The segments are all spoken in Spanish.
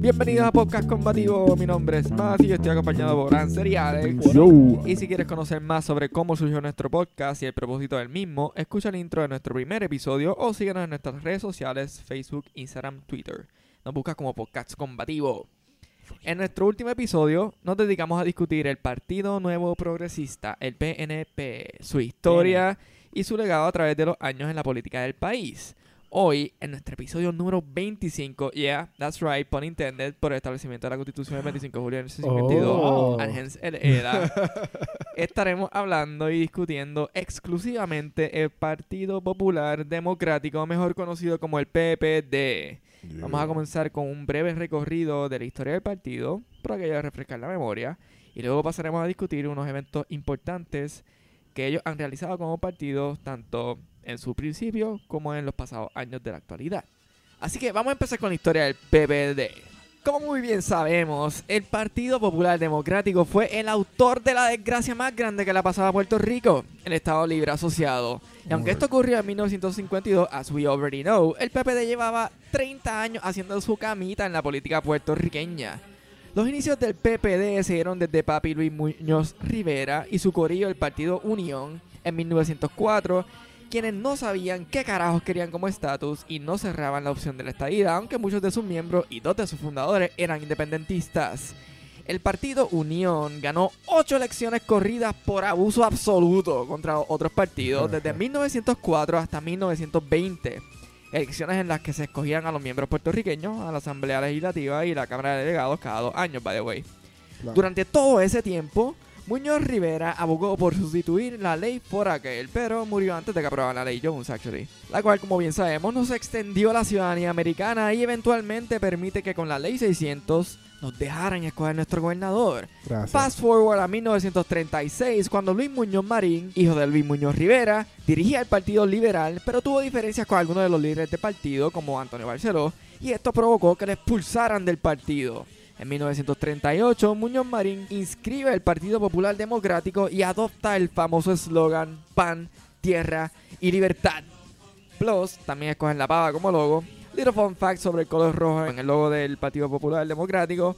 Bienvenidos a Podcast Combativo, mi nombre es Matt y estoy acompañado por Anser y Alex. Yo. Y si quieres conocer más sobre cómo surgió nuestro podcast y el propósito del mismo, escucha el intro de nuestro primer episodio o síguenos en nuestras redes sociales, Facebook, Instagram, Twitter. Nos buscas como Podcast Combativo. En nuestro último episodio nos dedicamos a discutir el Partido Nuevo Progresista, el PNP, su historia y su legado a través de los años en la política del país. Hoy, en nuestro episodio número 25, yeah, that's right, pun intended, por el establecimiento de la Constitución del 25 de julio de 1952, Oh. and hence el ERA, estaremos hablando y discutiendo exclusivamente el Partido Popular Democrático, mejor conocido como el PPD. Vamos a comenzar con un breve recorrido de la historia del partido, para que haya refrescar la memoria, y luego pasaremos a discutir unos eventos importantes que ellos han realizado como partido, tanto en su principio como en los pasados años de la actualidad. Así que vamos a empezar con la historia del PPD. Como muy bien sabemos, el Partido Popular Democrático fue el autor de la desgracia más grande que le ha pasado a Puerto Rico, el Estado Libre Asociado. Y aunque esto ocurrió en 1952, as we already know, el PPD llevaba 30 años haciendo su camita en la política puertorriqueña. Los inicios del PPD se dieron desde Papi Luis Muñoz Rivera y su corillo, el Partido Unión, en 1904, quienes no sabían qué carajos querían como estatus y no cerraban la opción de la estadía, aunque muchos de sus miembros y dos de sus fundadores eran independentistas. El partido Unión ganó ocho elecciones corridas por abuso absoluto contra otros partidos desde 1904 hasta 1920. Elecciones en las que se escogían a los miembros puertorriqueños a la Asamblea Legislativa y la Cámara de Delegados cada dos años, by the way. Claro. Durante todo ese tiempo, Muñoz Rivera abogó por sustituir la ley por aquel, pero murió antes de que aprobaran la ley Jones, actually. La cual, como bien sabemos, nos extendió la ciudadanía americana y eventualmente permite que con la ley 600 nos dejaran escoger nuestro gobernador. Gracias. Fast forward a 1936, cuando Luis Muñoz Marín, hijo de Luis Muñoz Rivera, dirigía el Partido Liberal, pero tuvo diferencias con algunos de los líderes del partido, como Antonio Barceló, y esto provocó que le expulsaran del partido. En 1938, Muñoz Marín inscribe el Partido Popular Democrático y adopta el famoso eslogan Pan, Tierra y Libertad. Plus, también escogen la pava como logo. Little fun fact sobre el color rojo en el logo del Partido Popular Democrático.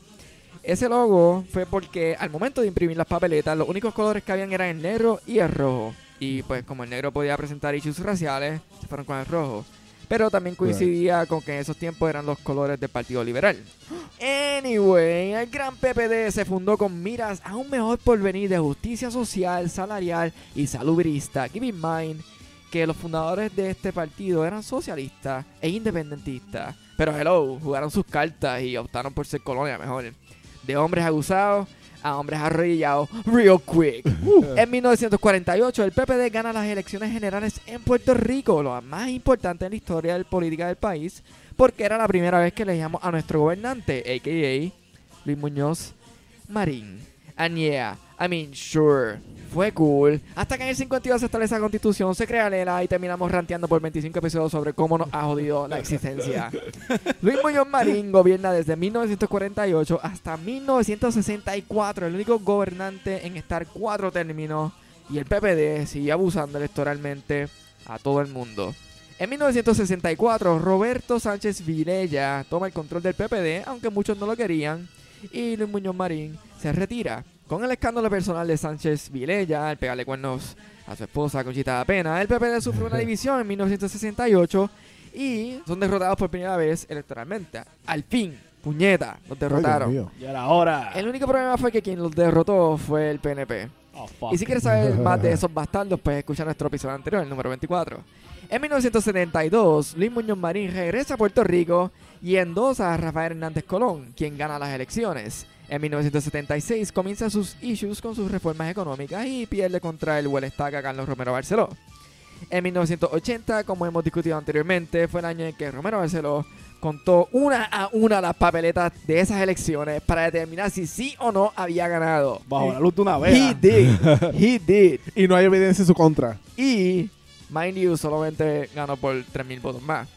Ese logo fue porque al momento de imprimir las papeletas, los únicos colores que habían eran el negro y el rojo. Y pues como el negro podía presentar issues raciales, se fueron con el rojo. Pero también coincidía con que en esos tiempos eran los colores del Partido Liberal. Anyway, el gran PPD se fundó con miras a un mejor porvenir de justicia social, salarial y salubrista. Keep in mind que los fundadores de este partido eran socialistas e independentistas. Pero hello, jugaron sus cartas y optaron por ser colonia mejor. De hombres abusados a hombres arrodillados real quick. En 1948 el PPD gana las elecciones generales en Puerto Rico, lo más importante en la historia de política del país, porque era la primera vez que elegíamos a nuestro gobernante, a.k.a. Luis Muñoz Marín. And yeah, I mean, sure, fue cool. Hasta que en el 52 se establece la constitución, se crea Lela y terminamos ranteando por 25 episodios sobre cómo nos ha jodido la existencia. Luis Muñoz Marín gobierna desde 1948 hasta 1964, el único gobernante en estar cuatro términos. Y el PPD sigue abusando electoralmente a todo el mundo. En 1964, Roberto Sánchez Vilella toma el control del PPD, aunque muchos no lo querían, y Luis Muñoz Marín se retira. Con el escándalo personal de Sánchez Vilella, al pegarle cuernos a su esposa Conchita da Pena, el PPD sufrió una división en 1968 y son derrotados por primera vez electoralmente. Al fin, puñeta, los derrotaron. Y era hora. El único problema fue que quien los derrotó fue el PNP. Oh. Y si quieres saber más de esos bastardos, pues escucha nuestro episodio anterior, el número 24. En 1972, Luis Muñoz Marín regresa a Puerto Rico y endosa a Rafael Hernández Colón, quien gana las elecciones. En 1976 comienza sus issues con sus reformas económicas y pierde contra el Huelestaca Carlos Romero Barceló. En 1980, como hemos discutido anteriormente, fue el año en que Romero Barceló contó una a una las papeletas de esas elecciones para determinar si sí o no había ganado. Bajo la luz de una He vela. did. He did. Y no hay evidencia en su contra. Y, mind you, solamente ganó por 3.000 votos más.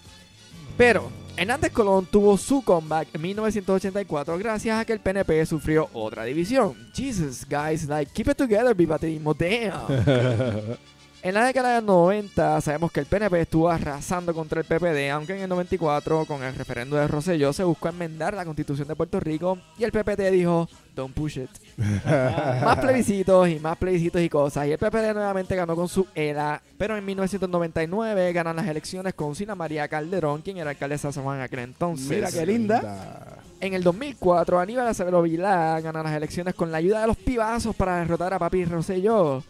Pero, Hernández Colón tuvo su comeback en 1984 gracias a que el PNP sufrió otra división. Jesus, guys, like, keep it together, bipatismo, damn. En la década de los 90 sabemos que el PNP estuvo arrasando contra el PPD, aunque en el 94 con el referendo de Rosselló se buscó enmendar la constitución de Puerto Rico y el PPD dijo, don't push it. más plebiscitos y más plebiscitos y cosas. Y el PPD nuevamente ganó con su ELA, pero en 1999 ganan las elecciones con Sina María Calderón, quien era alcaldesa de San Juan aquel entonces. Mira qué linda. En el 2004, Aníbal Acevedo Vilá gana las elecciones con la ayuda de los pibazos para derrotar a Papi Rosselló.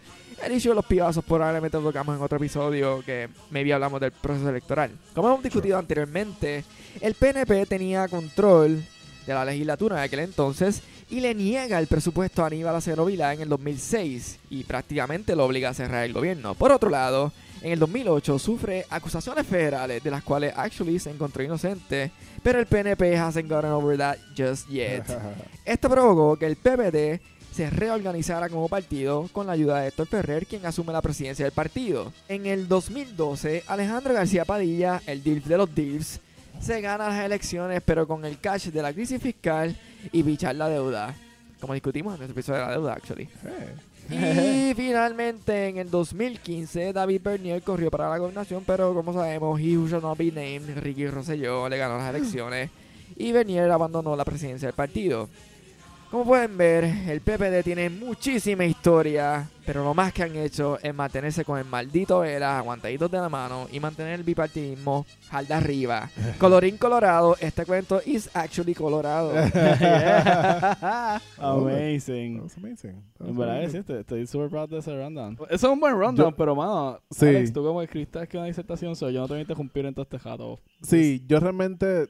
El issue de los pibazos probablemente lo tocamos en otro episodio que maybe hablamos del proceso electoral. Como hemos discutido anteriormente, el PNP tenía control de la legislatura en aquel entonces y le niega el presupuesto a Aníbal Acevedo Vilá en el 2006 y prácticamente lo obliga a cerrar el gobierno. Por otro lado, en el 2008 sufre acusaciones federales de las cuales actually se encontró inocente, pero el PNP hasn't gotten over that just yet. Esto provocó que el PPD se reorganizara como partido con la ayuda de Héctor Ferrer, quien asume la presidencia del partido. En el 2012, Alejandro García Padilla, el DILF de los DILFs, se gana las elecciones, pero con el cash de la crisis fiscal y bichar la deuda. Como discutimos en nuestro episodio de la deuda, actually. Y finalmente en el 2015 David Bernier corrió para la gobernación, pero como sabemos, he who shall not be named, Ricky Rosselló, le ganó las elecciones y Bernier abandonó la presidencia del partido. Como pueden ver, el PPD tiene muchísima historia, pero lo más que han hecho es mantenerse con el maldito Vera, aguantaditos de la mano y mantener el bipartidismo jalda arriba. Colorín colorado, este cuento is actually colorado. amazing. That was amazing. That was En verdad, sí, estoy, estoy super proud de ese rundown. Eso es un buen rundown, Yo- pero mano, Sí. Alex, tú como escribiste que una disertación, so yo no te voy a interrumpir en todo este jato. Sí, yo realmente,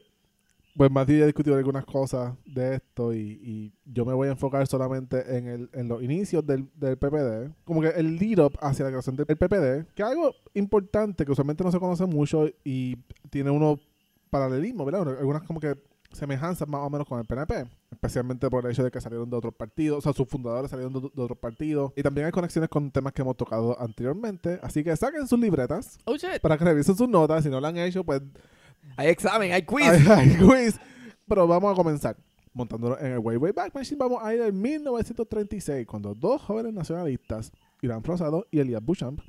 pues Mati ya discutido algunas cosas de esto y, y yo me voy a enfocar solamente en, el, en los inicios del, del PPD, como que el lead up hacia la creación del PPD, que es algo importante que usualmente no se conoce mucho y tiene unos paralelismos, ¿verdad? Algunas como que semejanzas más o menos con el PNP, especialmente por el hecho de que salieron de otros partidos, o sea, sus fundadores salieron de, de otros partidos, y también hay conexiones con temas que hemos tocado anteriormente, así que saquen sus libretas oh para que revisen sus notas, si no lo han hecho, pues Hay examen, hay quiz. hay, hay quiz. Pero vamos a comenzar. Montándonos en el Way Way Back Machine, vamos a ir en 1936, cuando dos jóvenes nacionalistas, Irán Rosado y Elias Beauchamp,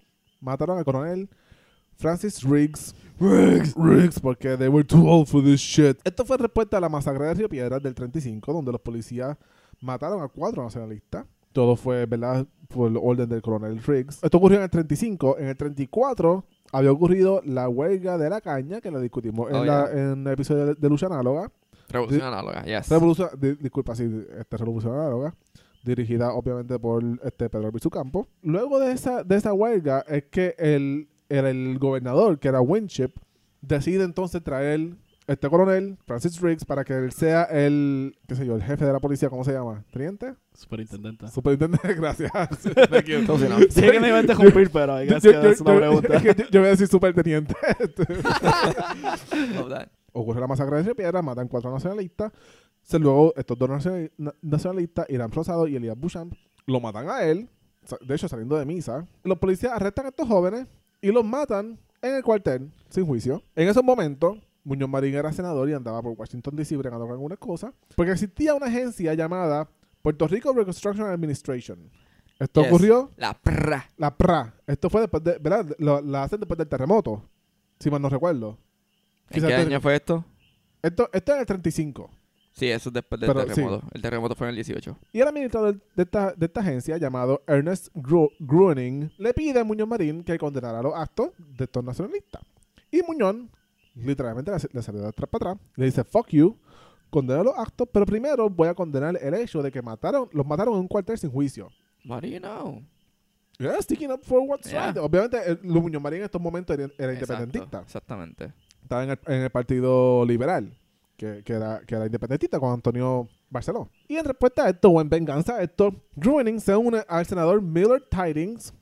mataron al coronel Francis Riggs. Riggs, Riggs, porque they were too old for this shit. Esto fue respuesta a la masacre de Río Piedras del 35, donde los policías mataron a cuatro nacionalistas. Todo fue, ¿verdad?, por el orden del coronel Riggs. Esto ocurrió en el 35. En el 34 había ocurrido la huelga de la caña, que la discutimos en, Oh, la- en el episodio de, de Lucha Análoga. Revolución análoga, yes. Revolución, di- disculpa, sí, este, Revolución Análoga. Dirigida obviamente por este Pedro Albizu Campo. Luego de esa, de esa huelga es que el, el, el gobernador, que era Winship, decide entonces traer este coronel, Francis Riggs, para que él sea el, qué sé yo, el jefe de la policía, ¿cómo se llama? ¿Teniente? Superintendente. Superintendente, gracias. Thank you. Entonces, no. Sí que me iba a interrumpir, pero que Yo- yo- es una yo- pregunta. yo- yo voy a decir superteniente. Ocurre la masacre de Río Piedra, matan cuatro nacionalistas. Se luego estos dos nacional- na- nacionalistas, Irán Rosado y Elías Bouchamp, lo matan a él, de hecho saliendo de misa. Los policías arrestan a estos jóvenes y los matan en el cuartel, sin juicio. En esos momentos, Muñoz Marín era senador y andaba por Washington DC bregando con algunas cosas, porque existía una agencia llamada Puerto Rico Reconstruction Administration. Esto Yes. ocurrió, La prra. la PRA. Esto fue después de, ¿verdad? Lo- la hacen después del terremoto, si mal no recuerdo. ¿En Quizás qué te- año fue esto? Esto, esto es en el 35. Sí, eso es después del Pero, terremoto. El terremoto fue en el 18. Y el administrador de esta, de esta agencia, llamado Ernest Gru- Gruening, le pide a Muñoz Marín que condenara los actos de estos nacionalistas. Y Muñoz, literalmente, le, le salió de atrás para atrás. Le dice, fuck you, condena los actos, pero primero voy a condenar el hecho de que mataron, los mataron en un cuartel sin juicio. What do you know? Yeah, sticking up for what's Yeah. right. Obviamente, el- Lu- Muñoz Marín en estos momentos era, era Exacto, independentista. Exactamente. Estaba en el, en el Partido Liberal, que, que era, que era independentista con Antonio Barceló. Y en respuesta a esto, o en venganza a esto, Gruening se une al senador Miller Tidings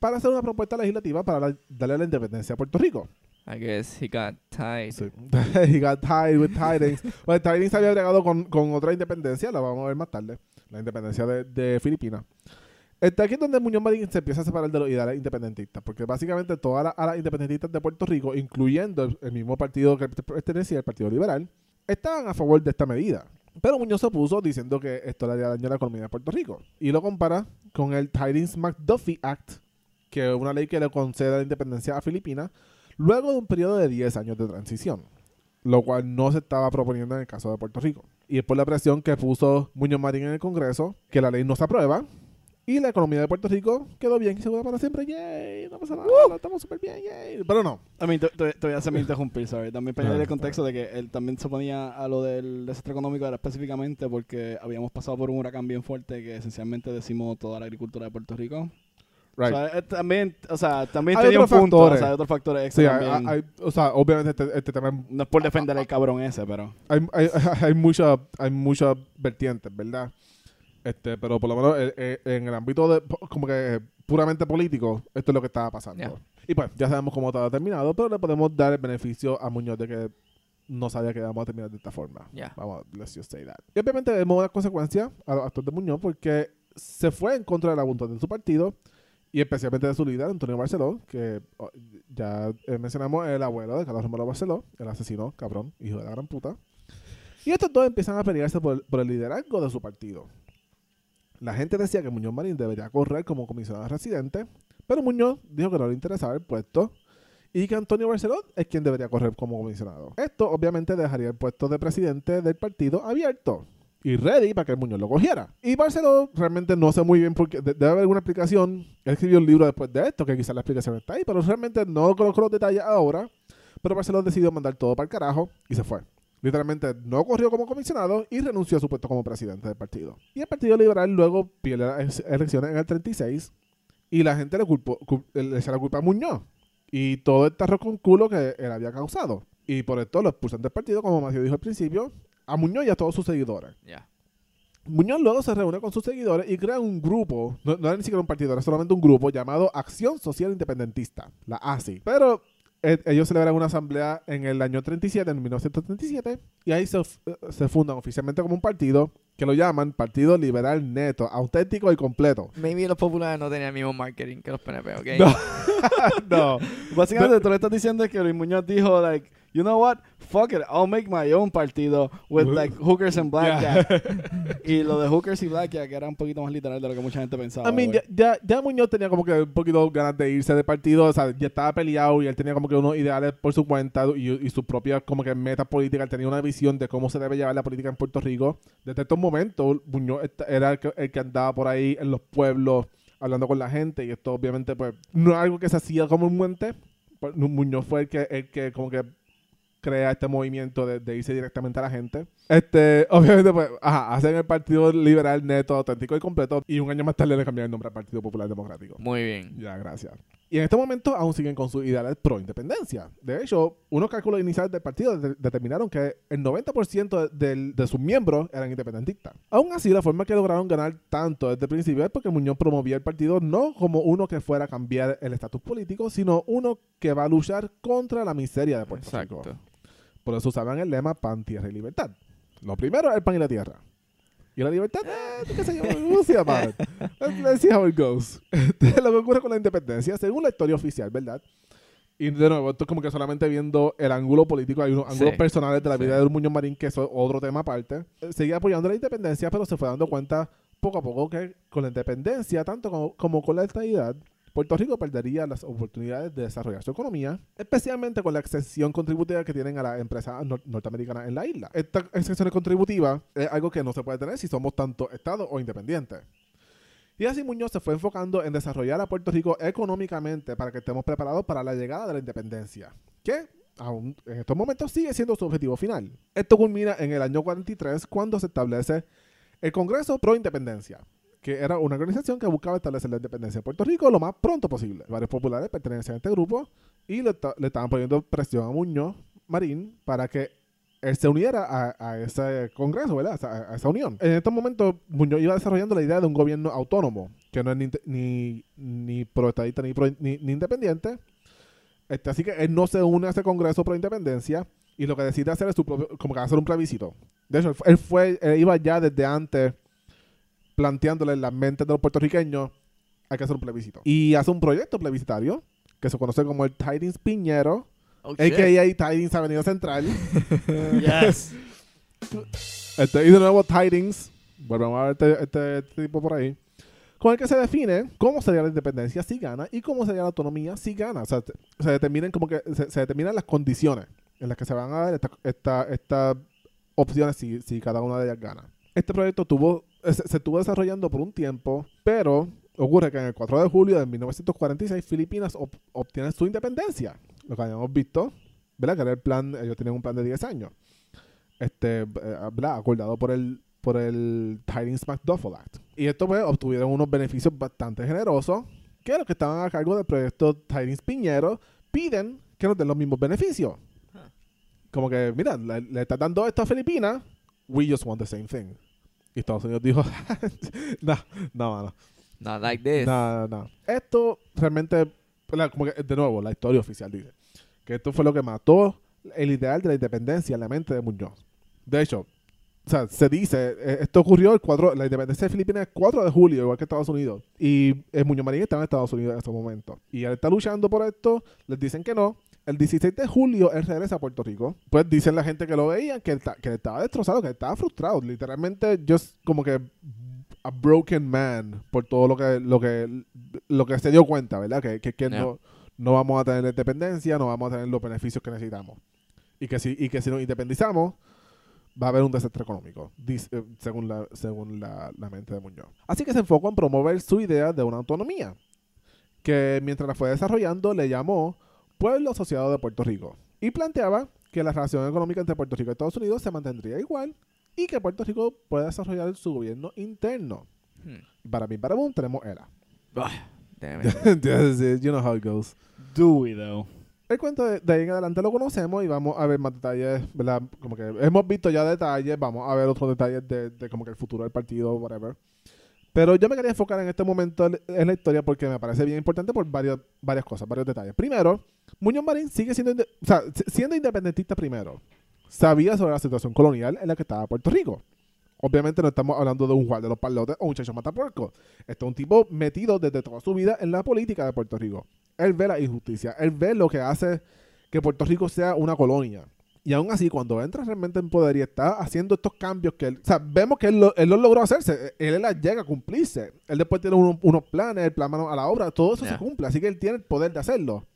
para hacer una propuesta legislativa para la- darle la independencia a Puerto Rico. I guess he got tied. Sí. He got tied with Tidings. Bueno, Tidings había agregado con, con otra independencia, la vamos a ver más tarde, la independencia de, de Filipinas. Está aquí donde Muñoz Marín se empieza a separar de los ideales independentistas, porque básicamente todas las alas independentistas de Puerto Rico, incluyendo el, el mismo partido que pertenecía al Partido Liberal, estaban a favor de esta medida. Pero Muñoz se opuso diciendo que esto le haría daño a la economía de Puerto Rico. Y lo compara con el Tidings McDuffie Act, que es una ley que le concede la independencia a Filipinas luego de un periodo de 10 años de transición, lo cual no se estaba proponiendo en el caso de Puerto Rico. Y es por la presión que puso Muñoz Marín en el Congreso que la ley no se aprueba y la economía de Puerto Rico quedó bien y segura para siempre. ¡Yay! No pasa nada, estamos súper bien, ¡yay! Pero no. A mí, te, te, te voy a hacer mi interrumpir, ¿sabes? También para Ah, el contexto de que él también se ponía a lo del desastre económico era específicamente porque habíamos pasado por un huracán bien fuerte que esencialmente decimos toda la agricultura de Puerto Rico. Right. O sea, eh, también, o sea, también Hay tenía un otros punto, factores. o sea, hay otros factores Sí, extra hay- también. hay- o sea, obviamente este, este tema no es por defender al cabrón ese, pero... hay, hay, hay muchas hay muchas vertientes, ¿verdad? Este, pero por lo menos eh, eh, en el ámbito de como que puramente político, esto es lo que estaba pasando. Ya. Y pues, ya sabemos cómo estaba terminado, pero le podemos dar el beneficio a Muñoz de que no sabía que íbamos a terminar de esta forma. Ya. Vamos, let's just say that. Y obviamente vemos una consecuencia a los actos de Muñoz porque se fue en contra de la voluntad de su partido y especialmente de su líder, Antonio Barceló, que oh, ya eh, mencionamos el abuelo de Carlos Romero Barceló, el asesino, cabrón, hijo de la gran puta. Y estos dos empiezan a pelearse por, el liderazgo de su partido. La gente decía que Muñoz Marín debería correr como comisionado residente, pero Muñoz dijo que no le interesaba el puesto y que Antonio Barceló es quien debería correr como comisionado. Esto obviamente dejaría el puesto de presidente del partido abierto y ready para que Muñoz lo cogiera. Y Barceló realmente no sé muy bien porque de- debe haber alguna explicación. Él escribió un libro después de esto, que quizás la explicación está ahí, pero realmente no conozco los detalles ahora. Pero Barceló decidió mandar todo para el carajo y se fue. Literalmente no corrió como comisionado y renunció a su puesto como presidente del partido. Y el Partido Liberal luego pierde las elecciones en el 36 y la gente le, culpó, cul- le la culpa a Muñoz y todo el tarro con culo que él había causado. Y por esto lo expulsan del partido, como Macio dijo al principio, a Muñoz y a todos sus seguidores. Muñoz luego se reúne con sus seguidores y crea un grupo, no, no era ni siquiera un partido, era solamente un grupo llamado Acción Social Independentista, la ASI. Pero eh, ellos celebran una asamblea en el año 37, en 1937, y ahí se, eh, se fundan oficialmente como un partido que lo llaman Partido Liberal Neto, auténtico y completo. Maybe los populares no tenían el mismo marketing que los PNP, ¿ok? No. no. Básicamente, tú le estás diciendo que Luis Muñoz dijo, like, you know what? Fuck it, I'll make my own partido with, like, hookers and blackjack. y lo de hookers y blackjack era un poquito más literal de lo que mucha gente pensaba. I mean, ya, ya, ya Muñoz tenía como que un poquito ganas de irse del partido, o sea, ya estaba peleado y él tenía como que unos ideales por su cuenta y, y sus propias como que metas políticas, él tenía una visión de cómo se debe llevar la política en Puerto Rico. Desde estos momentos, Muñoz era el que, el que andaba por ahí en los pueblos hablando con la gente y esto obviamente pues no es algo que se hacía comúnmente. Pues, Muñoz fue el que, el que como que crea este movimiento de, de irse directamente a la gente. Este, obviamente, pues, ajá, hacen el Partido Liberal Neto, auténtico y completo, y un año más tarde le cambian el nombre al Partido Popular Democrático. Muy bien. Ya, gracias. Y en este momento aún siguen con sus ideales pro independencia. De hecho, unos cálculos iniciales del partido de- determinaron que el 90% de, de sus miembros eran independentistas. Aún así, la forma que lograron ganar tanto desde el principio es porque Muñoz promovía el partido no como uno que fuera a cambiar el estatus político, sino uno que va a luchar contra la miseria de Puerto Rico. Por eso usaban el lema pan, tierra y libertad. Lo primero es el pan y la tierra. Y la libertad, eh, qué sé yo, about it. Let's, see how it goes. Este, lo que ocurre con la independencia, según la historia oficial, ¿verdad? Y de nuevo, esto es como que solamente viendo el ángulo político, hay unos Sí. ángulos personales de la Sí. vida de Muñoz Marín, que es otro tema aparte. Seguía apoyando la independencia, pero se fue dando cuenta poco a poco que con la independencia, tanto como, como con la estabilidad, Puerto Rico perdería las oportunidades de desarrollar su economía, especialmente con la exención contributiva que tienen a las empresas nor- norteamericanas en la isla. Esta exención contributiva es algo que no se puede tener si somos tanto Estado o independientes. Y así Muñoz se fue enfocando en desarrollar a Puerto Rico económicamente para que estemos preparados para la llegada de la independencia, que aún en estos momentos sigue siendo su objetivo final. Esto culmina en el año 43 cuando se establece el Congreso Pro Independencia, que era una organización que buscaba establecer la independencia de Puerto Rico lo más pronto posible. Varios populares pertenecían a este grupo y le, le estaban poniendo presión a Muñoz Marín para que él se uniera a, a ese congreso, ¿verdad? A a esa unión. En estos momentos, Muñoz iba desarrollando la idea de un gobierno autónomo, que no es ni, ni, ni proestadista ni, pro- ni, ni independiente. Este, así que él no se une a ese congreso pro independencia y lo que decide hacer es su propio, como que hacer un plebiscito. De hecho, él fue, él iba ya desde antes planteándole en las mentes de los puertorriqueños hay que hacer un plebiscito. Y hace un proyecto plebiscitario que se conoce como el Tidings Piñero, Oh, a.k.a. Tidings Avenida Central. Yes. Este, y de nuevo Tidings, volvemos a ver este, este tipo por ahí, con el que se define cómo sería la independencia si gana y cómo sería la autonomía si gana. O sea, te- se determinan como que se, se determinan las condiciones en las que se van a dar esta- esta- estas opciones si, si cada una de ellas gana. Este proyecto tuvo, se, se estuvo desarrollando por un tiempo, pero ocurre que en el 4 de julio de 1946 Filipinas ob- obtiene su independencia. Lo que habíamos visto, ¿verdad? Que era el plan, ellos tenían un plan de 10 años. Este, eh, ¿verdad? Acordado por el, por el Tidings-McDuffel Act. Y esto pues, obtuvieron unos beneficios bastante generosos que los que estaban a cargo del proyecto Tidings Piñero piden que nos den los mismos beneficios. Como que, mira, le, le estás dando esto a Filipinas, we just want the same thing. Y Estados Unidos dijo, no, no, no. Not like this. No, no, no. Esto realmente, la- como que, de nuevo, la historia oficial dice que esto fue lo que mató el ideal de la independencia en la mente de Muñoz. De hecho, o sea, se dice, eh, esto ocurrió el 4, la independencia de Filipinas el 4 de julio, igual que Estados Unidos. Y eh, Muñoz Marín estaba en Estados Unidos en ese momento. Y él está luchando por esto, les dicen que no. El 16 de julio él regresa a Puerto Rico. Pues dicen la gente que lo veían que él, que él estaba destrozado, que él estaba frustrado. Literalmente, just como que a broken man por todo lo que lo que lo que se dio cuenta, ¿verdad? Que, que, que Yeah. no, no vamos a tener la independencia, no vamos a tener los beneficios que necesitamos. Y que si, y que si nos independizamos, va a haber un desastre económico, eh, según, la, según la, la mente de Muñoz. Así que se enfocó en promover su idea de una autonomía, que mientras la fue desarrollando le llamó Pueblo Asociado de Puerto Rico, y planteaba que la relación económica entre Puerto Rico y Estados Unidos se mantendría igual y que Puerto Rico puede desarrollar su gobierno interno. Hmm. Para mí, para boom, tenemos ERA. Damn it. you know how it goes. Do we though? El cuento de, de ahí en adelante lo conocemos y vamos a ver más detalles, ¿verdad? Como que hemos visto ya detalles, vamos a ver otros detalles de, de como que el futuro del partido, whatever. Pero yo me quería enfocar en este momento en- la historia porque me parece bien importante por varios, varias cosas, varios detalles. Primero, Muñoz Marín sigue siendo, o sea, si- siendo independentista primero. Sabía sobre la situación colonial en la que estaba Puerto Rico. Obviamente no estamos hablando de un Juan de los Palotes o un Chacho Matapuerco. Este es un tipo metido desde toda su vida en la política de Puerto Rico. Él ve la injusticia, él ve lo que hace que Puerto Rico sea una colonia. Y aún así, cuando entra realmente en poder y está haciendo estos cambios que él... O sea, vemos que él lo, él lo logró hacerse. Él las llega a cumplirse. Él después tiene unos, unos planes, el plan mano a la obra. Todo eso se cumple. Así que él tiene el poder de hacerlo.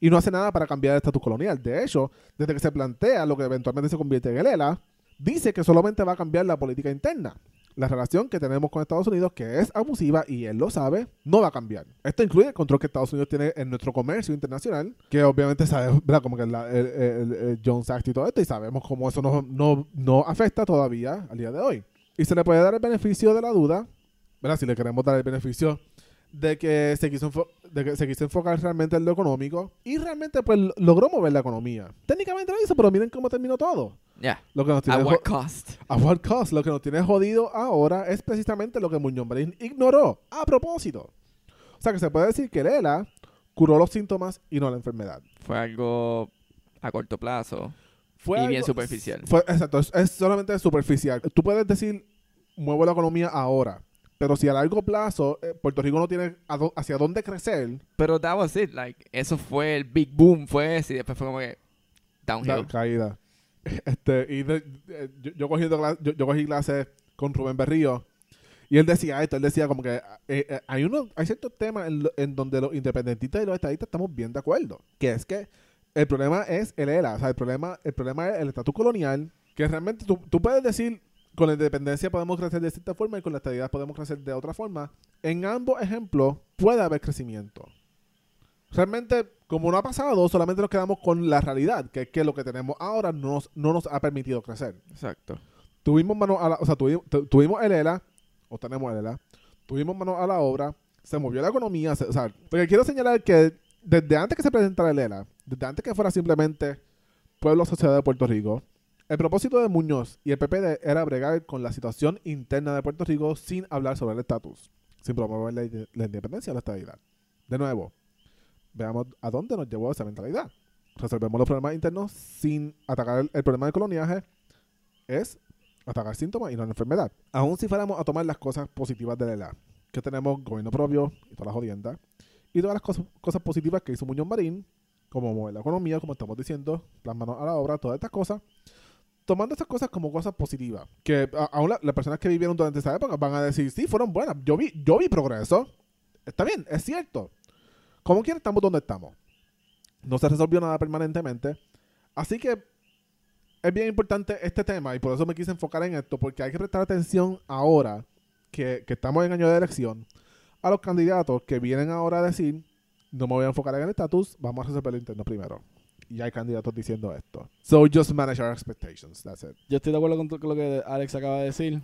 Y no hace nada para cambiar el estatus colonial. De hecho, desde que se plantea lo que eventualmente se convierte en el ELA, dice que solamente va a cambiar la política interna. La relación que tenemos con Estados Unidos, que es abusiva y él lo sabe, no va a cambiar. Esto incluye el control que Estados Unidos tiene en nuestro comercio internacional, que obviamente sabe, ¿verdad? Como que la- el, el- el Jones Act y todo esto, y sabemos cómo eso no, no, no afecta todavía al día de hoy. Y se le puede dar el beneficio de la duda, ¿verdad? Si le queremos dar el beneficio de que se quiso, de que se quiso enfocar realmente en lo económico y realmente pues logró mover la economía. Técnicamente lo hizo, pero miren cómo terminó todo. Yeah. Lo que nos tiene At what cost? a what cost? Lo que nos tiene jodido ahora es precisamente lo que Muñoz Marín ignoró a propósito. O sea que se puede decir que Lela curó los síntomas y no la enfermedad. Fue algo a corto plazo. Fue Y algo- bien superficial. Fue, exacto, es, es solamente superficial. Tú puedes decir, muevo la economía ahora. Pero si a largo plazo eh, Puerto Rico no tiene hacia dónde crecer, Pero that was it. Like, eso fue el big boom. Fue ese. Y después fue como que la downhill. caída. Este, y de- eh, yo, yo, cla- yo, yo cogí clases con Rubén Berrío y él decía esto, él decía como que eh, eh, hay unos, hay ciertos temas en, lo- en donde los independentistas y los estadistas estamos bien de acuerdo, que es que el problema es el ERA, o sea, el problema, el problema es el estatus colonial, que realmente tú, tú puedes decir con la independencia podemos crecer de cierta forma y con la estadidad podemos crecer de otra forma. En ambos ejemplos puede haber crecimiento. Realmente, como no ha pasado, solamente nos quedamos con la realidad, que es que lo que tenemos ahora no nos, no nos ha permitido crecer. Exacto. Tuvimos mano a la, o sea, tuvimos, tu- tuvimos el ELA, o tenemos el ELA, tuvimos mano a la obra, se movió la economía, se- o sea, porque quiero señalar que desde antes que se presentara el ELA, desde antes que fuera simplemente Pueblo Sociedad de Puerto Rico, el propósito de Muñoz y el PPD era bregar con la situación interna de Puerto Rico sin hablar sobre el estatus, sin promover la, la independencia o la estabilidad. De nuevo, veamos a dónde nos llevó esa mentalidad. Resolvemos los problemas internos sin atacar el, el problema del coloniaje, es atacar síntomas y no la enfermedad. Aún si fuéramos a tomar las cosas positivas de la ELA, que tenemos gobierno propio y todas las jodiendas, y todas las cosas, cosas positivas que hizo Muñoz Marín, como mover la economía, como estamos diciendo, plan manos a la obra, todas estas cosas, tomando estas cosas como cosas positivas, que aún la- las personas que vivieron durante esa época van a decir, sí, fueron buenas, yo vi, yo vi progreso, está bien, es cierto. Como quiera estamos donde estamos. No se resolvió nada permanentemente. Así que es bien importante este tema y por eso me quise enfocar en esto, porque hay que prestar atención ahora que, que estamos en año de elección a los candidatos que vienen ahora a decir, no me voy a enfocar en el estatus, vamos a resolver lo interno primero. Y hay candidatos diciendo esto. So just manage our expectations, that's it. Yo estoy de acuerdo con, con lo que Alex acaba de decir.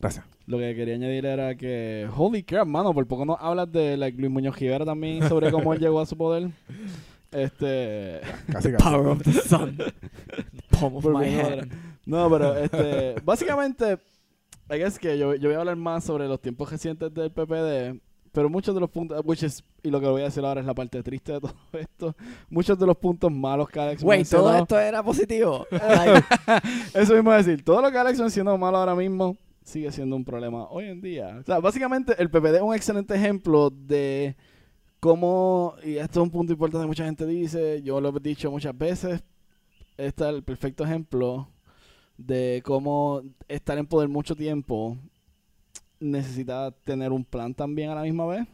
Gracias. Lo que quería añadir era que, holy crap, mano, por poco no hablas de like, Luis Muñoz Rivera también sobre cómo él llegó a su poder. Este. Casi casi. Power of the sun. Palm of Por my mi hand. No, pero este. básicamente, I guess que yo, yo voy a hablar más sobre los tiempos recientes del PPD. Pero muchos de los puntos, which is- y lo que voy a decir ahora es la parte triste de todo esto. Muchos de los puntos malos que Alex Wait, todo esto era positivo. Eso mismo es decir, todo lo que Alex mencionó malo ahora mismo sigue siendo un problema hoy en día. O sea, básicamente el PPD es un excelente ejemplo de cómo, y esto es un punto importante que mucha gente dice, yo lo he dicho muchas veces, este es el perfecto ejemplo de cómo estar en poder mucho tiempo necesita tener un plan también a la misma vez.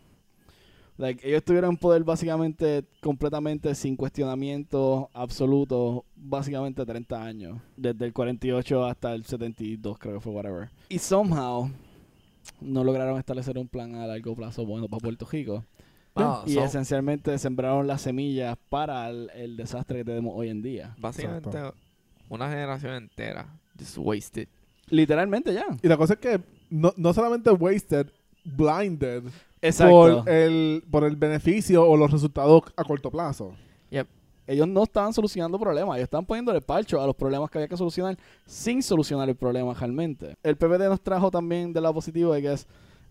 Like, ellos estuvieron en poder básicamente completamente sin cuestionamiento absoluto, básicamente 30 años, desde el 48 hasta el 72 creo que fue, whatever. Y somehow no lograron establecer un plan a largo plazo bueno para Puerto Rico. wow, y so, esencialmente sembraron las semillas para el, el desastre que tenemos hoy en día. básicamente Exacto. una generación entera just wasted. Literalmente ya. Y la cosa es que no, no solamente wasted, blinded Exacto. por el, por el beneficio o los resultados a corto plazo. Ellos no estaban solucionando problemas, ellos estaban poniéndole parcho a los problemas que había que solucionar sin solucionar el problema realmente. El PPD nos trajo también de lado positivo de que es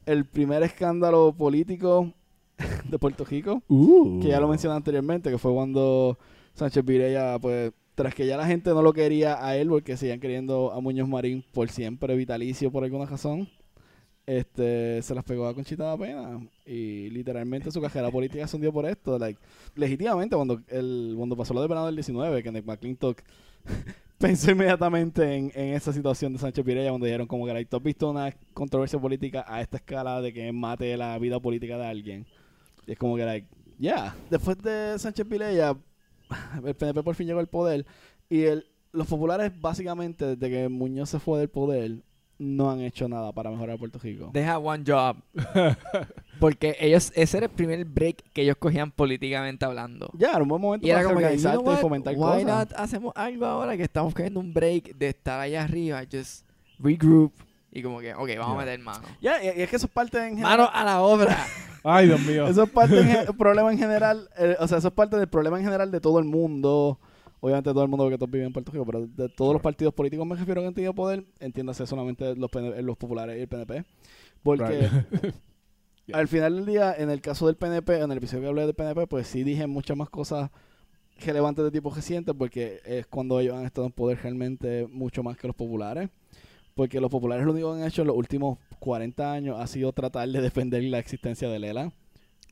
el primer escándalo político de Puerto Rico, que ya lo mencioné anteriormente, que fue cuando Sánchez Virella, pues, tras que ya la gente no lo quería a él porque seguían queriendo a Muñoz Marín por siempre, vitalicio por alguna razón, este se las pegó a Conchita da Pena y literalmente su carrera política se hundió por esto. Like, legítimamente, cuando, el, cuando pasó lo de del 19, que Nick McClintock pensó inmediatamente en, en esa situación de Sánchez Pirella, cuando dijeron como que ¿tú has visto una controversia política a esta escala de que mate la vida política de alguien? Y es como que, like, ya. Después de Sánchez Pirella, el PNP por fin llegó al poder y el, los populares, básicamente, desde que Muñoz se fue del poder, no han hecho nada para mejorar Puerto Rico. They have one job. Porque ellos, ese era el primer break que ellos cogían políticamente hablando. Ya, era un buen momento Y era para como que, you organizarte know y fomentar Why cosas. not hacemos algo ahora que estamos cogiendo un break de estar allá arriba, just regroup y como que, ok, vamos a Yeah. meter mano. Ya, y, y es que eso es parte en Mano a la obra. Ay, Dios mío. Eso es parte del problema en general. eh, o sea, eso es parte del problema en general de todo el mundo. Obviamente todo el mundo que todos viven en Puerto Rico, pero de todos los partidos políticos me refiero que han tenido poder, entiéndase solamente los, PN los populares y el PNP. Porque Right. al final del día, en el caso del PNP, en el episodio que hablé del PNP, pues sí dije muchas más cosas relevantes de tipo reciente, porque es cuando ellos han estado en poder realmente mucho más que los populares. Porque los populares lo único que han hecho en los últimos 40 años ha sido tratar de defender la existencia de Lela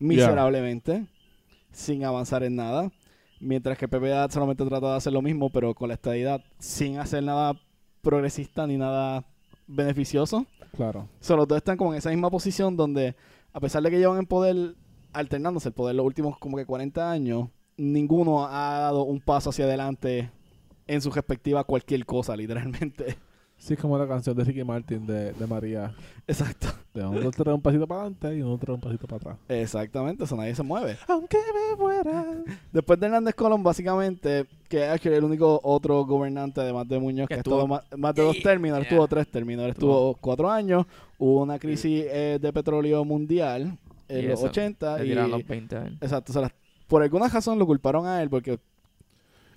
miserablemente, sin avanzar en nada. Mientras que PPD solamente trata de hacer lo mismo, pero con la estadidad, sin hacer nada progresista ni nada beneficioso. Claro. Solo todos están como en esa misma posición donde, a pesar de que llevan en poder, alternándose el poder los últimos como que 40 años, ninguno ha dado un paso hacia adelante en su respectiva cualquier cosa, literalmente. Sí, es como la canción de Ricky Martin de, de María. Exacto. De uno trae un pasito para adelante y uno trae un pasito para atrás. Exactamente, eso nadie se mueve. Aunque me muera. Después de Hernández Colón, básicamente, que es el único otro gobernante, además de Muñoz, que, Que estuvo estuvo- más, más de dos términos, Yeah. estuvo tres términos, estuvo cuatro años, hubo una crisis eh, de petróleo mundial en Y los eso, 80 Le y, los 20 años. exacto, se las- por alguna razón lo culparon a él porque,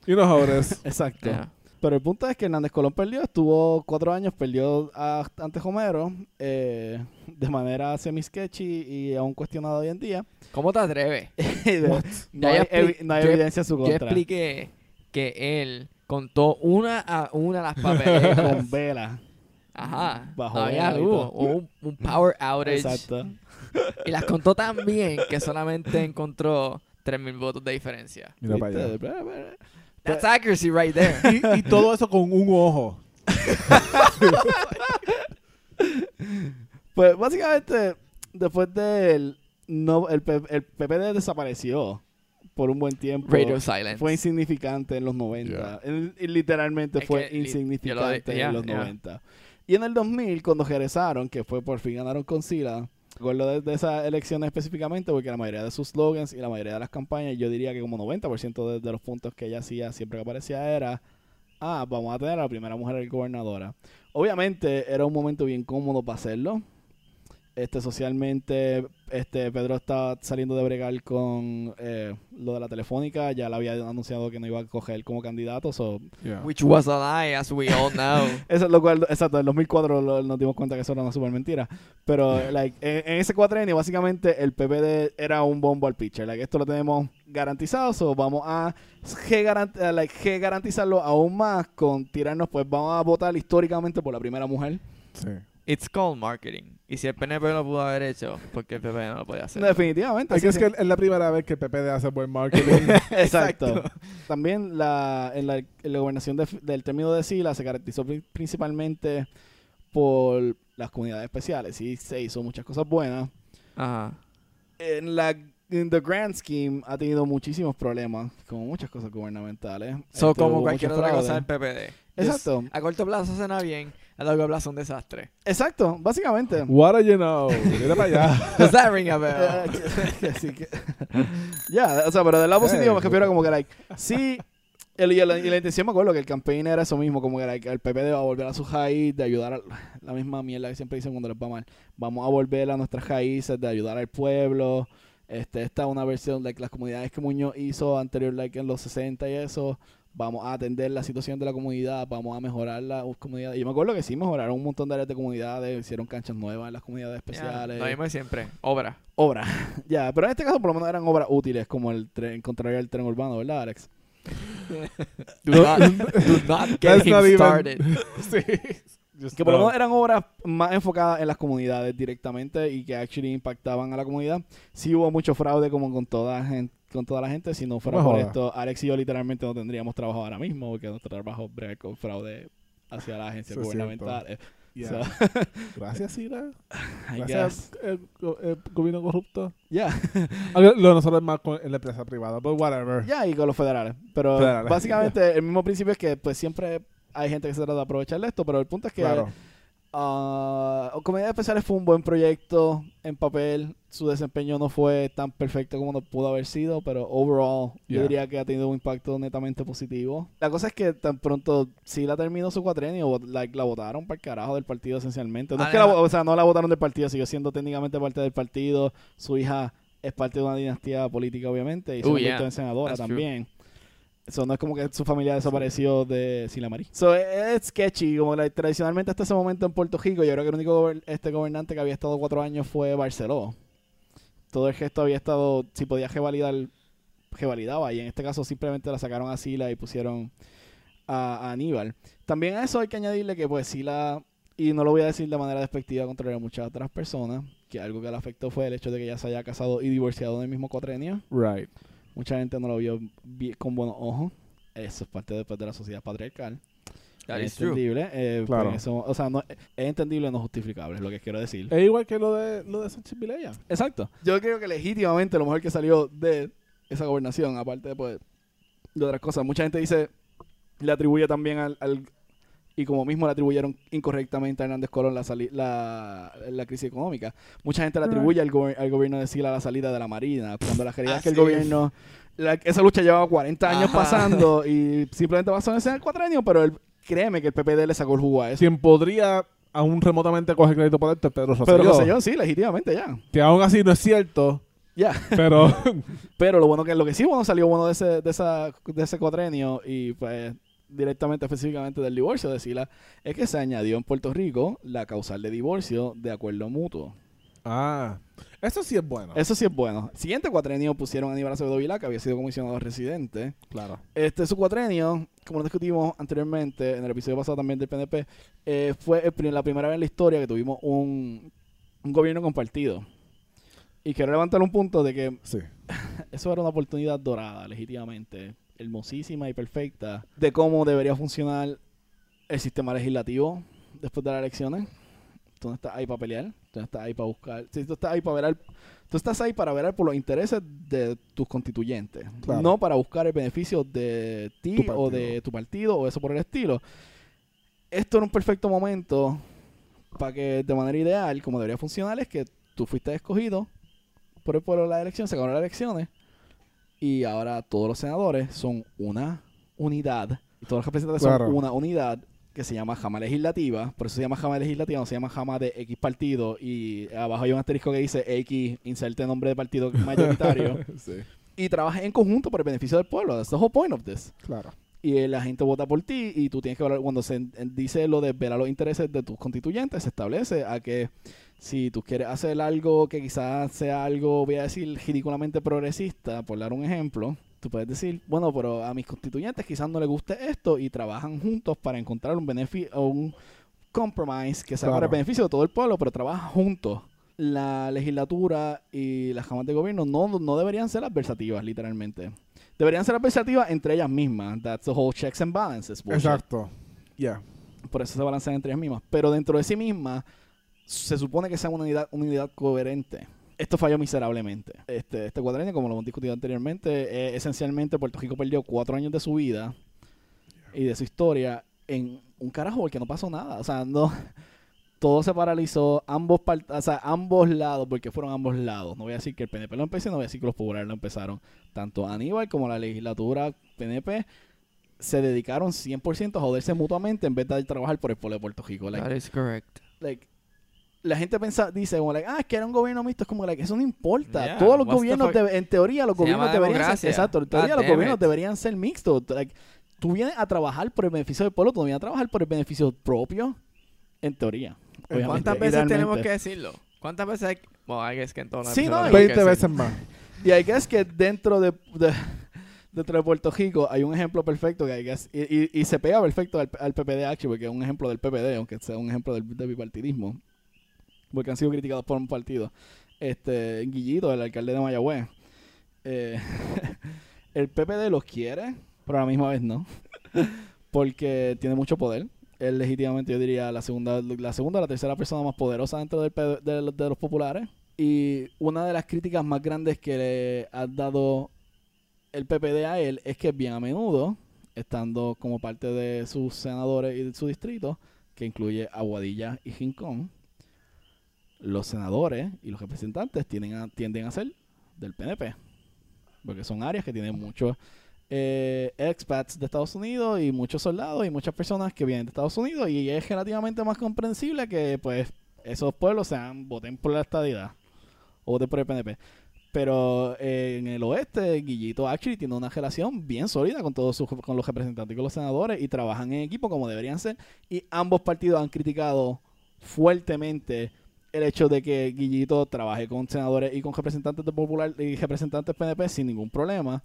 Y unos jóvenes. exacto, Yeah. Pero el punto es que Hernández Colón perdió, estuvo cuatro años, perdió a, ante Homero eh, de manera semi-sketchy y aún cuestionado hoy en día. ¿Cómo te atreves? no Ya hay, yo expli- evi- no hay yo- evidencia en su Yo contra. expliqué que él contó una a una las papeletas. con vela. Ajá. Bajo Había luz, hubo un, un power outage. Exacto. Y las contó tan bien que solamente encontró 3.000 votos de diferencia. Mira para allá. That's accuracy right there. Y, y todo eso con un ojo. Pues básicamente, después del. No, el, el PPD desapareció por un buen tiempo. Radio Silence. Fue insignificante en los 90. Yeah. En- y literalmente Es fue li- insignificante lo yeah, en los yeah. 90. Y en el 2000, cuando regresaron, que fue por fin ganaron con Sila, recuerdo de, de esas elecciones específicamente, porque la mayoría de sus slogans y la mayoría de las campañas, yo diría que como 90% de, de los puntos que ella hacía siempre que aparecía era, ah, vamos a tener a la primera mujer gobernadora. Obviamente era un momento bien cómodo para hacerlo. Este, socialmente, este, Pedro estaba saliendo de bregar con eh, lo de la telefónica. Ya le había anunciado que no iba a coger como candidato. So, Yeah. Which was a lie, as we all know. eso es lo cual, exacto, en 2004 lo- nos dimos cuenta que eso era una super mentira. Pero, like, en, en ese cuatrenio, básicamente, el PPD era un bombo al pitcher. Like, esto lo tenemos garantizado, so vamos a G garant- eh, like, G garantizarlo aún más con tirarnos, pues vamos a votar históricamente por la primera mujer. Sí. It's called marketing. Y si el PNP lo pudo haber hecho, porque el PP no lo podía hacer. Definitivamente. Hay sí, que es que es la primera vez que el PPD hace buen marketing. Exacto. También la, en, la, en la gobernación de- del término de Sila se caracterizó pri- principalmente por las comunidades especiales. Sí, se hizo muchas cosas buenas. Ajá. En la en the grand scheme ha tenido muchísimos problemas con muchas cosas gubernamentales. So, Este, como cualquier otra cosa del PPD. Exacto. A corto plazo suena bien, a largo plazo un desastre. Exacto, básicamente. What do you know? Mira para allá. Does that ring a Eh, bell? Así que- ya, o sea, pero del lado positivo Hey, me refiero como que, like, sí, el- y, la, y la intención me acuerdo que el campaign era eso mismo, como que like, el PPD va a volver a su raíz, de ayudar a la misma mierda que siempre dicen cuando les va mal. Vamos a volver a nuestras raíces, de ayudar al pueblo. Este, esta es una versión, like, las comunidades que Muñoz hizo anterior, like, en los 60 y eso. Vamos a atender la situación de la comunidad, vamos a mejorar la comunidad. Y yo me acuerdo que sí mejoraron un montón de áreas de comunidades, hicieron canchas nuevas en las comunidades especiales Lo mismo de siempre. Obra. obras. ya, pero en este caso por lo menos eran obras útiles, como el tren, contrario al tren urbano, ¿verdad, Alex? Do not, do not get That's him not even- started. sí. Just Que por lo no. menos eran obras más enfocadas en las comunidades directamente y que actually impactaban a la comunidad. Sí hubo mucho fraude como con toda gen- con toda la gente. Si no fuera No por esto, Alex y yo literalmente no tendríamos trabajo ahora mismo, porque nuestro trabajo es bregar con fraude hacia las agencias gubernamentales. Yeah. So, Gracias, Sira. I Gracias, el, go- el gobierno corrupto. Ya, Aunque Lo de nosotros es más con, en la empresa privada, but whatever. ya, y con los federales. Pero Federales. básicamente el mismo principio es que pues siempre hay gente que se trata de aprovechar de esto, pero el punto es que Claro. Ah, Comedia Especiales fue un buen proyecto en papel. Su desempeño no fue tan perfecto como no pudo haber sido, pero overall yo diría que ha tenido un impacto netamente positivo. La cosa es que tan pronto sí la terminó su cuatrenio, like, la votaron para el carajo del partido esencialmente. No es que la, o sea, no la votaron del partido, siguió siendo técnicamente parte del partido. Su hija es parte de una dinastía política, obviamente, y se convirtió yeah. en senadora That's true. Eso no es como que su familia desapareció de Sila Marí. So, es sketchy. Como tradicionalmente hasta ese momento en Puerto Rico, yo creo que el único gober- este gobernante que había estado cuatro años fue Barceló. Todo el gesto había estado, si podía revalidar, revalidaba. Y en este caso simplemente la sacaron a Sila y pusieron a, a Aníbal. También a eso hay que añadirle que pues Sila, y no lo voy a decir de manera despectiva contra muchas otras personas, que algo que le afectó fue el hecho de que ella se haya casado y divorciado en el mismo cuatrenio. Right. Mucha gente no lo vio con buenos ojos. Eso es parte después de la sociedad patriarcal. That es entendible. eh, Claro. pues eso- o sea, no, es entendible, no justificable, es lo que quiero decir. Es igual que lo de, lo de Sánchez Vilella. Exacto. Yo creo que legítimamente lo mejor que salió de esa gobernación, aparte de, pues, de otras cosas, mucha gente dice, le atribuye también al, al- y como mismo le atribuyeron incorrectamente a Hernández Colón la, sali- la, la crisis económica. Mucha gente le atribuye al, gober- al gobierno de Sila la salida de la Marina, cuando la realidad es que el gobierno, la- esa lucha llevaba 40 años Ajá. pasando y simplemente pasó en ese cuatrenio, pero el, créeme que el PPD le sacó el jugo a eso. Quien podría aún remotamente coger crédito por esto es Pedro Rosselló. Pero Rosselló, sí, legítimamente ya. Que aún así no es cierto, Ya. pero Pero lo bueno que lo que sí bueno salió bueno de ese, de esa, de ese cuatrenio y pues directamente específicamente del divorcio de Sila es que se añadió en Puerto Rico la causal de divorcio de acuerdo mutuo. Ah, eso sí es bueno. Eso sí es bueno. Siguiente cuatrenio pusieron a Aníbal Acevedo Vilá, que había sido comisionado residente. Claro. Este, su cuatrenio, como lo discutimos anteriormente en el episodio pasado también del PNP, eh, fue el la primera vez en la historia que tuvimos un, un gobierno compartido. Y quiero levantar un punto de que Sí. eso era una oportunidad dorada, legítimamente, hermosísima y perfecta, de cómo debería funcionar el sistema legislativo después de las elecciones. Tú no estás ahí para pelear, tú no estás ahí para buscar, sí, tú estás ahí para velar, tú estás ahí para velar por los intereses de tus constituyentes, Claro. no para buscar el beneficio de ti o de tu partido o eso por el estilo. Esto era un perfecto momento para que de manera ideal, como debería funcionar, es que tú fuiste escogido por el pueblo de la elección, se acabaron las elecciones y ahora todos los senadores son una unidad y todos los representantes Claro. son una unidad que se llama Jama Legislativa, por eso se llama Jama Legislativa, no se llama Jama de X partido y abajo hay un asterisco que dice X, inserte nombre de partido mayoritario sí, y trabaja en conjunto por el beneficio del pueblo. That's the whole point of this claro. y eh, la gente vota por ti y tú tienes que hablar cuando se dice lo de velar los intereses de tus constituyentes se establece a que si tú quieres hacer algo que quizás sea algo voy a decir ridículamente progresista por dar un ejemplo tú puedes decir bueno pero a mis constituyentes quizás no les guste esto y trabajan juntos para encontrar un beneficio un compromise que sea para el beneficio de todo el pueblo pero trabajan juntos la legislatura y las cámaras de gobierno no, no deberían ser adversativas literalmente deberían ser adversativas entre ellas mismas. That's the whole checks and balances. bullshit. Exacto. Ya. Por eso se balancean entre ellas mismas. Pero dentro de sí misma, se supone que sea una unidad, una unidad coherente. Esto falló miserablemente. Este, este cuadrenio, como lo hemos discutido anteriormente, eh, esencialmente Puerto Rico perdió cuatro años de su vida y de su historia en un carajo porque no pasó nada. O sea, no todo se paralizó, ambos part- o sea, ambos lados, porque fueron ambos lados. No voy a decir que el PNP lo empezó, no voy a decir que los populares lo empezaron. Tanto Aníbal como la legislatura PNP se dedicaron 100% a joderse mutuamente en vez de trabajar por el pueblo de Puerto Rico. Like, That is correct. like, la gente pensa, dice como like, ah, es que era un gobierno mixto, es como like, eso no importa. Yeah, Todos los gobiernos, debe- en teoría, los Se gobiernos deberían ser, exacto, en teoría los gobiernos it. deberían ser mixtos. Like, tú vienes a trabajar por el beneficio del pueblo, tú no vienes a trabajar por el beneficio propio, en teoría. obviamente, ¿Cuántas veces tenemos que decirlo? ¿Cuántas veces hay que... Bueno, I guess que en todas las Sí, no, episodios y- tenemos que 20 decirlo. veces más. Y hay que es que dentro de, de- dentro de Puerto Rico hay un ejemplo perfecto que I guess- y, y- y se pega perfecto al, al PPD actually porque es un ejemplo del PPD, aunque sea un ejemplo del, del bipartidismo, porque han sido criticados por un partido. Este Guillito, el alcalde de Mayagüez, eh, el PPD los quiere, pero a la misma vez no, porque tiene mucho poder. Es legítimamente, yo diría, la segunda, la segunda o la tercera persona más poderosa dentro del de los populares. Y una de las críticas más grandes que le ha dado el PPD a él es que bien a menudo, estando como parte de sus senadores y de su distrito, que incluye Aguadilla y Rincón, los senadores y los representantes tienden a, tienden a ser del PNP. Porque son áreas que tienen muchos eh, expats de Estados Unidos y muchos soldados y muchas personas que vienen de Estados Unidos y es relativamente más comprensible que pues esos pueblos sean voten por la estadidad o voten por el PNP. Pero eh, en el oeste, Guillito actually tiene una relación bien sólida con todos sus, con los representantes y con los senadores y trabajan en equipo como deberían ser. Y ambos partidos han criticado fuertemente el hecho de que Guillito trabaje con senadores y con representantes de Popular y representantes PNP sin ningún problema.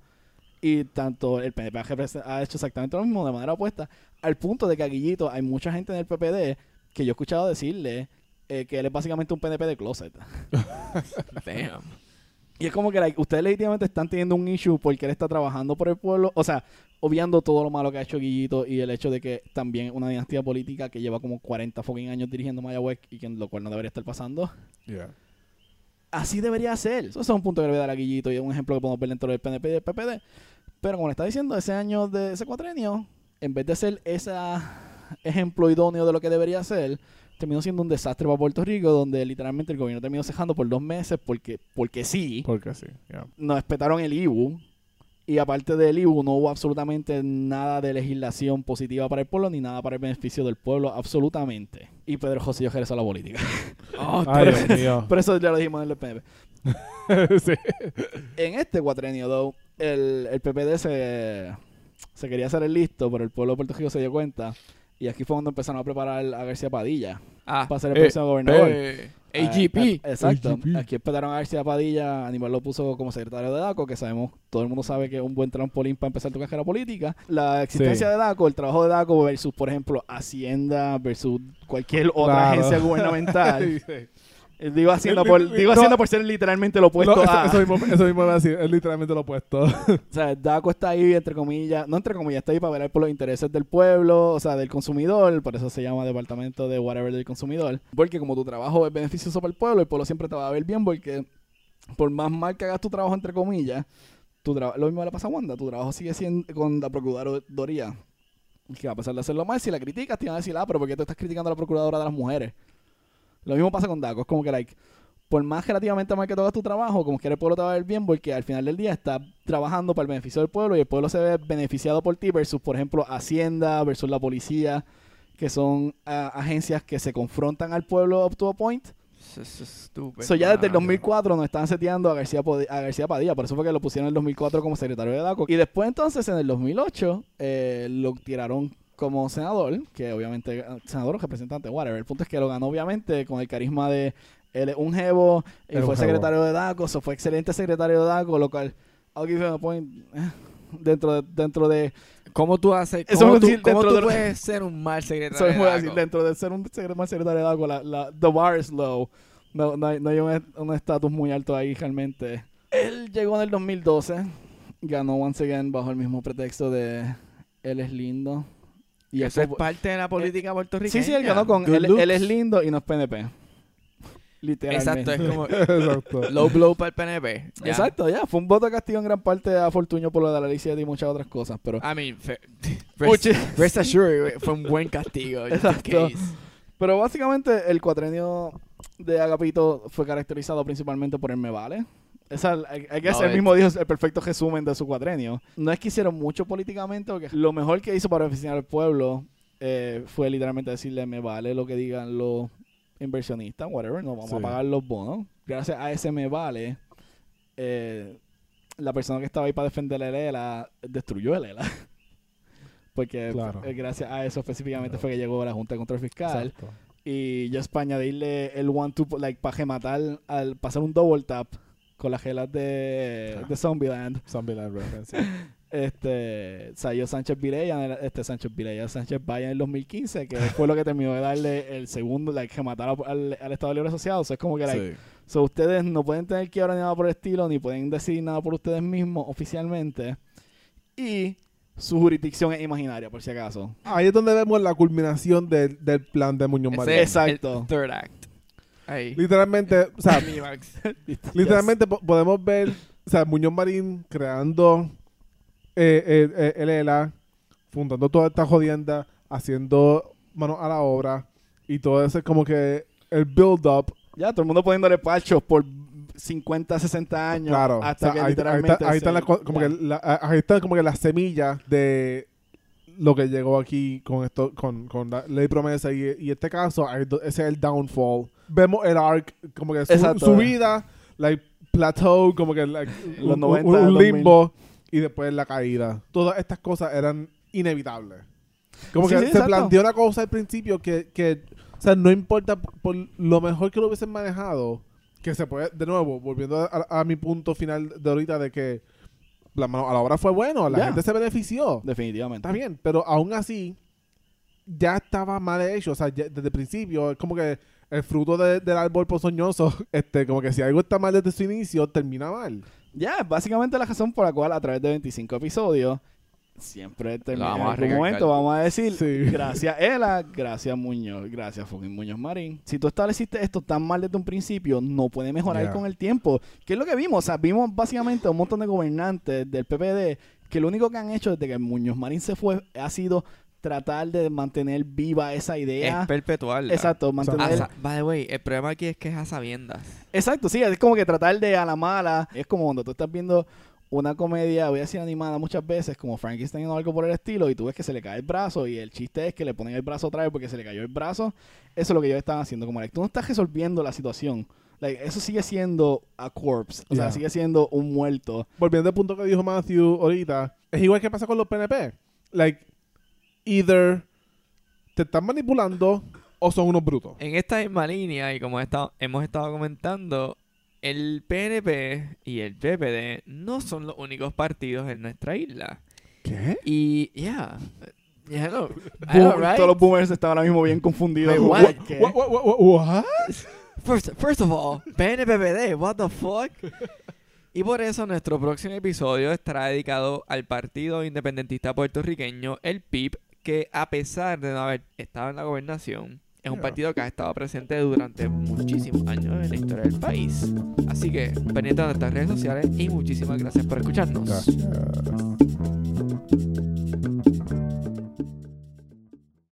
Y tanto el PNP ha, hecho exactamente lo mismo de manera opuesta, al punto de que a Guillito hay mucha gente en el PPD que yo he escuchado decirle eh, que él es básicamente un PNP de closet. Damn. Y es como que like, ustedes legítimamente están teniendo un issue porque él está trabajando por el pueblo. O sea, obviando todo lo malo que ha hecho Guillito y el hecho de que también una dinastía política que lleva como 40 fucking años dirigiendo Mayagüez y que lo cual no debería estar pasando. Yeah. Así debería ser. Eso es un punto que le voy a dar a Guillito y es un ejemplo que podemos ver dentro del PNP y del PPD. Pero como le está diciendo, ese año de ese cuatrenio, en vez de ser ese ejemplo idóneo de lo que debería ser, terminó siendo un desastre para Puerto Rico, donde literalmente el gobierno terminó cejando por dos meses porque, porque sí Porque sí. yeah. nos respetaron el IBU. Y aparte del IBU, no hubo absolutamente nada de legislación positiva para el pueblo, ni nada para el beneficio del pueblo, absolutamente. Y Pedro José regresó a la política. Oh, Ay, Dios mío. Pero eso ya lo dijimos en el PNP. sí. En este cuatrenio, though, el, el PPD se, se quería hacer el listo, pero el pueblo de Puerto Rico se dio cuenta. Y aquí fue cuando empezaron a preparar a García Padilla Ah, para ser el Eh, próximo gobernador. eh, AGP. ah, exacto. AGP. Aquí esperaron a García Padilla, Aníbal lo puso como secretario de DACO, que sabemos, todo el mundo sabe que es un buen trampolín para empezar tu carrera política. La existencia Sí. de DACO, el trabajo de DACO versus, por ejemplo, Hacienda versus cualquier otra Claro. agencia gubernamental. Sí. Eh, Digo haciendo, por, digo no. haciendo por ser literalmente lo opuesto No, eso, a... eso mismo, eso mismo iba a decir, es literalmente lo opuesto. O sea, DACO está ahí, entre comillas, no entre comillas, está ahí para velar por los intereses del pueblo, o sea, del consumidor, por eso se llama Departamento de Whatever del Consumidor. Porque como tu trabajo es beneficioso para el pueblo, el pueblo siempre te va a ver bien porque por más mal que hagas tu trabajo, entre comillas, tu traba- lo mismo le pasa a Wanda, tu trabajo sigue siendo con la Procuraduría. Que a pesar de hacerlo mal, si la criticas, te van a decir, ah, pero ¿por qué tú estás criticando a la Procuradora de las Mujeres? Lo mismo pasa con DACO, es como que, like, por más relativamente mal que tú hagas tu trabajo, como quiera el pueblo te va a ver bien, porque al final del día está trabajando para el beneficio del pueblo y el pueblo se ve beneficiado por ti versus, por ejemplo, Hacienda versus la policía, que son ah, agencias que se confrontan al pueblo up to a point. Eso es estúpido. So, ya desde el mano. 2004 nos están seteando a García, a García Padilla, por eso fue que lo pusieron en el 2004 como secretario de DACO. Y después entonces, en el 2008, eh, lo tiraron como senador, que obviamente, eh, senador o representante, whatever. El punto es que lo ganó obviamente con el carisma de él es un jevo, y fue secretario de DACO, so fue excelente secretario de DACO, lo cual, I'll give him a point, eh, dentro de, dentro de ¿Cómo tú haces? ¿Cómo tú, decir, cómo tú de puedes ser un mal secretario? De DACO? dentro de ser un más secretario de DACO, la, la, the bar is low. No, no hay, no hay un estatus muy alto ahí realmente. Él llegó en el 2012, ganó once again bajo el mismo pretexto de él es lindo. Y Eso es parte de la política puertorriqueña. Sí, sí, él ganó con Good él, él es lindo y no es PNP. Literalmente. Exacto, es como Exacto. low blow para el PNP. Ya. Exacto, ya. Fue un voto de castigo en gran parte a Fortuño por lo de la ley 7 y muchas otras cosas. Pero, I mean, rest, rest assured, fue un buen castigo. Exacto. pero básicamente el cuatrenio de Agapito fue caracterizado principalmente por el Me Vale. Guess No, él it- mismo dijo el perfecto resumen de su cuatrenio. No es que hicieron mucho políticamente, porque lo mejor que hizo para beneficiar al pueblo eh, fue literalmente decirle me vale lo que digan los inversionistas, whatever, no vamos a pagar los bonos. Gracias a ese me vale, eh, la persona que estaba ahí para defender el ELA destruyó el ELA. Porque Claro. eh, gracias a eso específicamente fue que llegó la Junta de Control Fiscal Exacto. y yo para añadirle el one two like para rematar al pasar un double tap con las gelas de, Ah. de Zombieland Zombieland reference. este salió Sánchez Vilella este Sánchez Vilella Sánchez Valle en el 2015 que fue lo que terminó de darle el segundo like rematar al, al Estado Libre Asociado so, es como que like, Sí. so, ustedes no pueden tener quiebra ni nada por el estilo ni pueden decidir nada por ustedes mismos oficialmente y su jurisdicción es imaginaria por si acaso Ahí es donde vemos la culminación del, del plan de Muñoz Marín. Exacto. el third act. Ahí. Literalmente, o sea, literalmente po- podemos ver, o sea, Muñoz Marín creando eh, eh, eh, el ELA, fundando toda esta jodienda, haciendo manos a la obra y todo ese como que el build-up Ya, todo el mundo poniéndole parchos por 50, 60 años. Claro, Hasta o sea, que ahí, ahí literalmente. está, ahí está se- la co- como que la- ahí está como que la semilla de lo que llegó aquí con esto, con, con la ley promesa y, y este caso, ahí ese es el downfall. Vemos el arc, como que su, Exacto. subida, like plateau, como que like, Los un, 90, un- un 2000. limbo y después la caída. Todas estas cosas eran inevitables. Como Sí, que sí, se exacto. planteó una cosa al principio que, que, o sea, no importa por, lo mejor que lo hubiesen manejado, que se puede, de nuevo, volviendo a, a- a mi punto final de ahorita de que la mano a la hora fue bueno, la gente se benefició. Definitivamente. Está bien, pero aún así ya estaba mal hecho, o sea, ya desde el principio es como que el fruto de- del árbol ponzoñoso, este, como que si algo está mal desde su inicio, termina mal. Ya, básicamente la razón por la cual a través de 25 episodios siempre termina vamos en algún momento vamos a decir Sí. gracias Ela, gracias Muñoz, gracias fucking Muñoz Marín. Si tú estableciste esto tan mal desde un principio, no puede mejorar Yeah. con el tiempo. ¿Qué es lo que vimos? O sea, vimos básicamente a un montón de gobernantes del PPD que lo único que han hecho desde que Muñoz Marín se fue ha sido tratar de mantener viva esa idea. Es perpetual. Exacto, mantener by the way, el problema aquí es que es a sabiendas. Exacto, sí, es como que tratar de a la mala. Es como cuando tú estás viendo una comedia, voy a decir animada muchas veces, como Frankenstein o algo por el estilo, y tú ves que se le cae el brazo, y el chiste es que le ponen el brazo otra vez porque se le cayó el brazo. Eso es lo que ellos están haciendo. Como, like, tú no estás resolviendo la situación. Like, eso sigue siendo a corpse, o sea, sigue siendo un muerto. Volviendo al punto que dijo Matthew ahorita, es igual que pasa con los PNP. Like, either te están manipulando o son unos brutos. En esta misma línea, y como hemos estado comentando, el PNP y el PPD no son los únicos partidos en nuestra isla. ¿Qué? Y, yeah, yeah, Boom, right? Todos los boomers están ahora mismo bien confundidos. Wait, como, what? ¿qué? What, what, what, what, what? First, first of all, PNPPD, what the fuck? Y por eso nuestro próximo episodio estará dedicado al Partido Independentista Puertorriqueño, el PIB, que a pesar de no haber estado en la gobernación, es un partido que ha estado presente durante muchísimos años en la historia del país. Así que pendiente de nuestras redes sociales y muchísimas gracias por escucharnos. Gracias.